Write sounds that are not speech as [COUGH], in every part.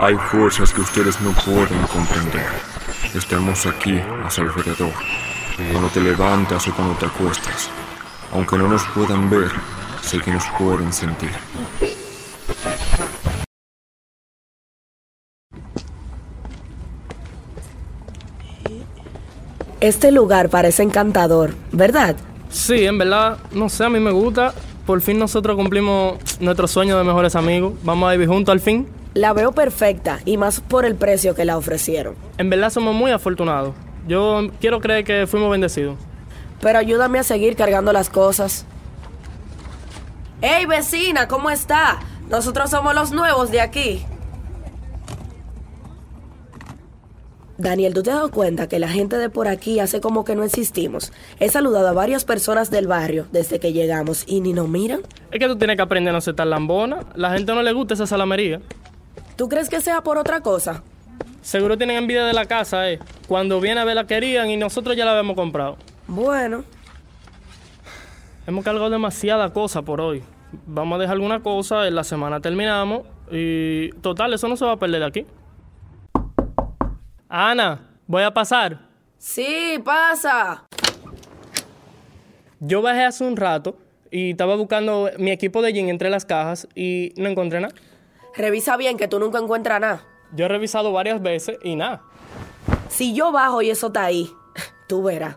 Hay fuerzas que ustedes no pueden comprender. Estamos aquí a su alrededor. Cuando te levantas o cuando te acuestas. Aunque no nos puedan ver, sé que nos pueden sentir. Este lugar parece encantador, ¿verdad? Sí, en verdad, no sé, a mí me gusta. Por fin nosotros cumplimos nuestro sueño de mejores amigos. Vamos a vivir juntos al fin. La veo perfecta y más por el precio que la ofrecieron. En verdad somos muy afortunados. Yo quiero creer que fuimos bendecidos. Pero ayúdame a seguir cargando las cosas. ¡Hey vecina! ¿Cómo está? Nosotros somos los nuevos de aquí. Daniel, ¿tú te has dado cuenta que la gente de por aquí hace como que no existimos? He saludado a varias personas del barrio desde que llegamos y ni nos miran. Es que tú tienes que aprender a no ser tan lambona. La gente no le gusta esa salamería. ¿Tú crees que sea por otra cosa? Seguro tienen envidia de la casa, eh. Cuando viene a ver la querían y nosotros ya la habíamos comprado. Bueno, Hemos cargado demasiada cosa por hoy. Vamos a dejar alguna cosa, en la semana terminamos y total, eso no se va a perder de aquí. Ana, voy a pasar. sí, pasa. Yo bajé hace un rato y estaba buscando mi equipo de gym entre las cajas y no encontré nada. Revisa bien que tú nunca encuentras nada. Yo he revisado varias veces y nada. Si yo bajo y eso está ahí, [LAUGHS] tú verás.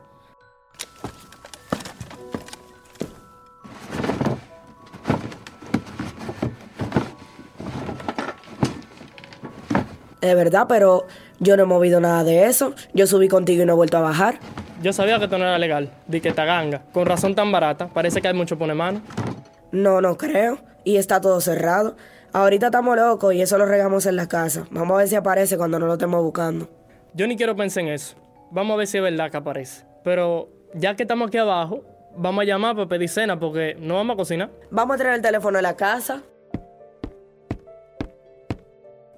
Es verdad, pero yo no he movido nada de eso. Yo subí contigo y no he vuelto a bajar. Yo sabía que esto no era legal, di que esta ganga, con razón tan barata, parece que hay mucho pone mano. No, no creo. Y está todo cerrado. Ahorita estamos locos y eso lo regamos en la casa. Vamos a ver si aparece cuando no lo estemos buscando. Yo ni quiero pensar en eso. Vamos a ver si es verdad que aparece. Pero ya que estamos aquí abajo, vamos a llamar para pedir cena porque no vamos a cocinar. Vamos a traer el teléfono a la casa.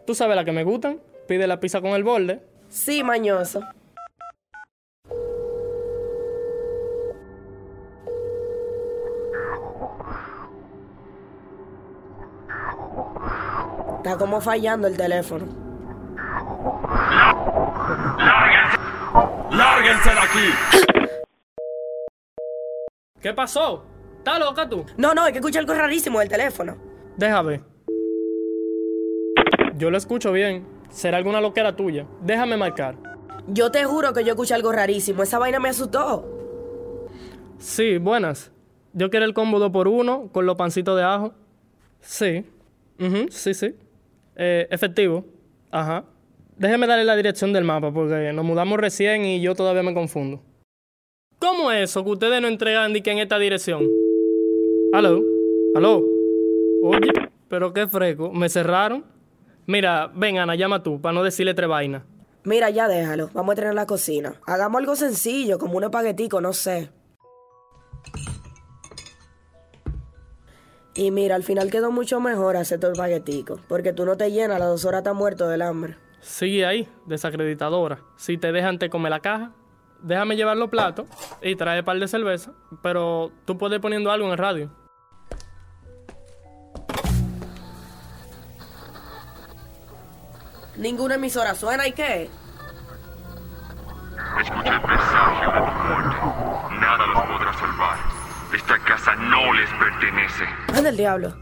Tú sabes la que me gustan, pide la pizza con el borde. Sí, mañoso. Como fallando el teléfono. ¡Lárguense de aquí! ¿Qué pasó? ¿Estás loca tú? No, no, hay que escuchar algo rarísimo del teléfono. Déjame. Yo lo escucho bien. Será alguna loquera tuya. Déjame marcar. Yo te juro que yo escuché algo rarísimo. Esa vaina me asustó. Sí, buenas. Yo quiero el combo 2 por uno con los pancitos de ajo. Sí. Ujú, sí, sí. Eh, efectivo. Ajá. Déjeme darle la dirección del mapa porque nos mudamos recién y yo todavía me confundo. ¿Cómo es eso que ustedes no entregan ni que en esta dirección? ¿Aló? ¿Aló? Oye, pero qué fresco. ¿Me cerraron? Mira, ven Ana, llama tú, para no decirle tres vainas. Mira, ya déjalo. Vamos a tener la cocina. Hagamos algo sencillo, como un espaguetico, no sé. Y mira, al final quedó mucho mejor hacer tu espaguetico, porque tú no te llenas, a las dos horas estás muerto del hambre. Sigue ahí, desacreditadora. Si te dejan te come la caja, déjame llevar los platos y trae un par de cerveza, pero tú puedes ir poniendo algo en el radio. Ninguna emisora suena, ¿y qué? Escucha el presagio de tu muerte. Nada los podrá salvar. Esta casa no les pertenece. ¿Dónde el diablo?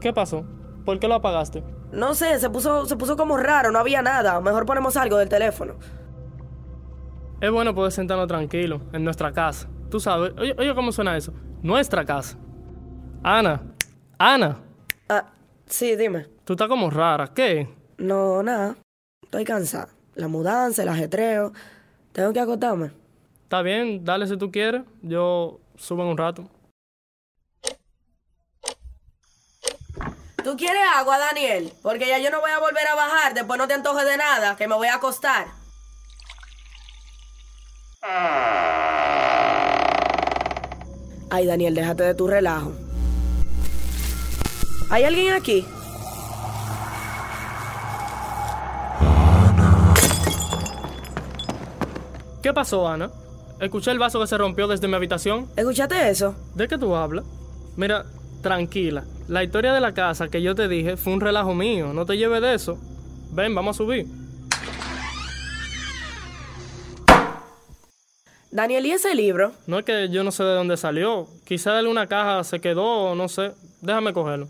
¿Qué pasó? ¿Por qué lo apagaste? No sé, se puso, se puso como raro, no había nada. Mejor ponemos algo del teléfono. Es bueno poder sentarnos tranquilo en nuestra casa. Tú sabes, oye, oye cómo suena eso. Nuestra casa. Ana, Ana, Ah, sí, dime. tú estás como rara. ¿Qué? No, nada. Estoy cansada. La mudanza, el ajetreo. Tengo que acostarme. Está bien, dale si tú quieres. Yo subo en un rato. ¿Tú quieres agua, Daniel? Porque ya yo no voy a volver a bajar. Después no te antojes de nada, que me voy a acostar. Ay, Daniel, déjate de tu relajo. ¿Hay alguien aquí? ¿Qué pasó, Ana? Escuché el vaso que se rompió desde mi habitación. ¿Escuchaste eso? ¿De qué tú hablas? Mira, Tranquila. La historia de la casa que yo te dije fue un relajo mío. No te lleves de eso. Ven, vamos a subir. Daniel, ¿y ese libro? No es que yo no sé de dónde salió. Quizá de una caja se quedó, no sé. Déjame cogerlo.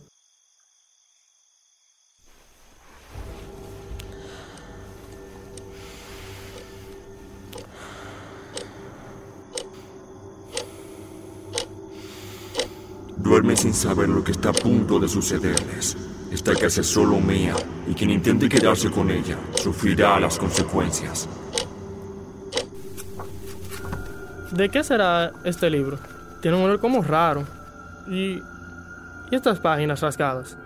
Sin saber lo que está a punto de sucederles. Esta casa es solo mía, y quien intente quedarse con ella sufrirá las consecuencias. ¿De qué será este libro? Tiene un olor como raro. Y. ¿Y estas páginas rasgadas?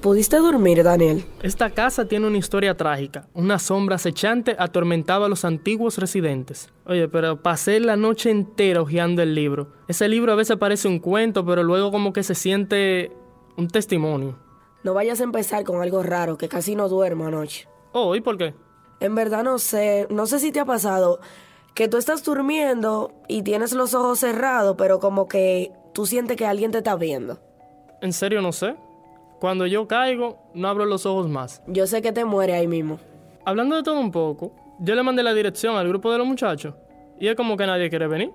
¿Pudiste dormir, Daniel? Esta casa tiene una historia trágica. Una sombra acechante atormentaba a los antiguos residentes. Oye, pero pasé la noche entera hojeando el libro. Ese libro a veces parece un cuento, pero luego como que se siente un testimonio. No vayas a empezar con algo raro, que casi no duermo anoche. Oh, ¿y por qué? En verdad no sé, no sé si te ha pasado que tú estás durmiendo y tienes los ojos cerrados, pero como que tú sientes que alguien te está viendo. En serio no sé. Cuando yo caigo, no abro los ojos más. Yo sé que te muere ahí mismo. Hablando de todo un poco, yo le mandé la dirección al grupo de los muchachos y es como que nadie quiere venir.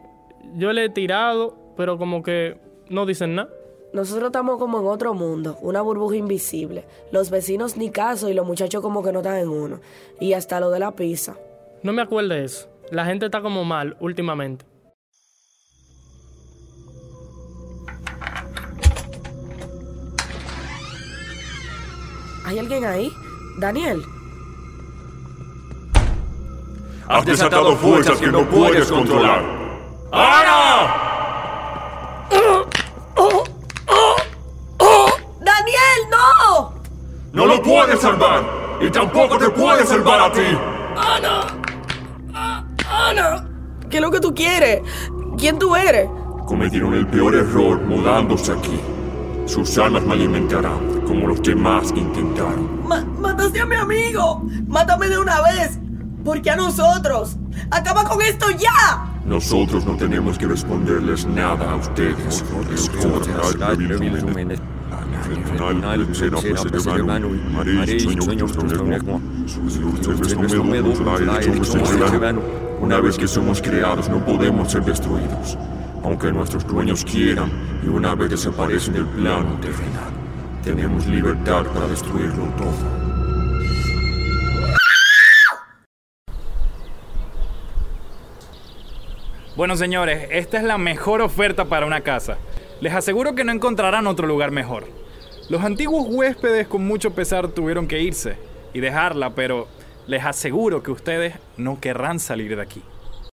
Yo le he tirado, pero como que no dicen nada. Nosotros estamos como en otro mundo, una burbuja invisible. Los vecinos ni caso y los muchachos como que no están en uno. Y hasta lo de la pizza. No me acuerdo de eso. La gente está como mal últimamente. ¿Hay alguien ahí? Daniel. Has desatado fuerzas que no puedes controlar. ¡Ana! ¡Daniel, no! ¡No lo puedes salvar! ¡Y tampoco te puedes salvar a ti! ¡Ana! ¡Ana! ¿Qué es lo que tú quieres? ¿Quién tú eres? Cometieron el peor error mudándose aquí. Sus almas me alimentarán, como los demás intentaron. Ma- ¡Mataste a mi amigo! ¡Mátame de una vez! ¿Por qué a nosotros? ¡Acaba con esto ya! Nosotros no tenemos que responderles nada a ustedes. Una vez que somos creados no podemos ser destruidos, aunque nuestros dueños quieran y una vez desaparecen del plano terrenal. Tenemos libertad para destruirlo todo. Bueno, señores, esta es la mejor oferta para una casa. Les aseguro que no encontrarán otro lugar mejor. Los antiguos huéspedes con mucho pesar tuvieron que irse y dejarla, pero les aseguro que ustedes no querrán salir de aquí.